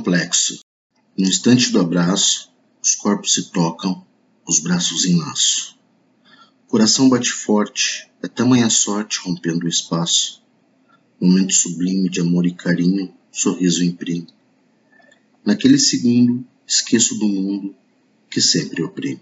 complexo. No instante do abraço, os corpos se tocam, os braços em laço. O coração bate forte, é tamanha sorte rompendo o espaço. Momento sublime de amor e carinho, sorriso imprime. Naquele segundo, esqueço do mundo que sempre oprime.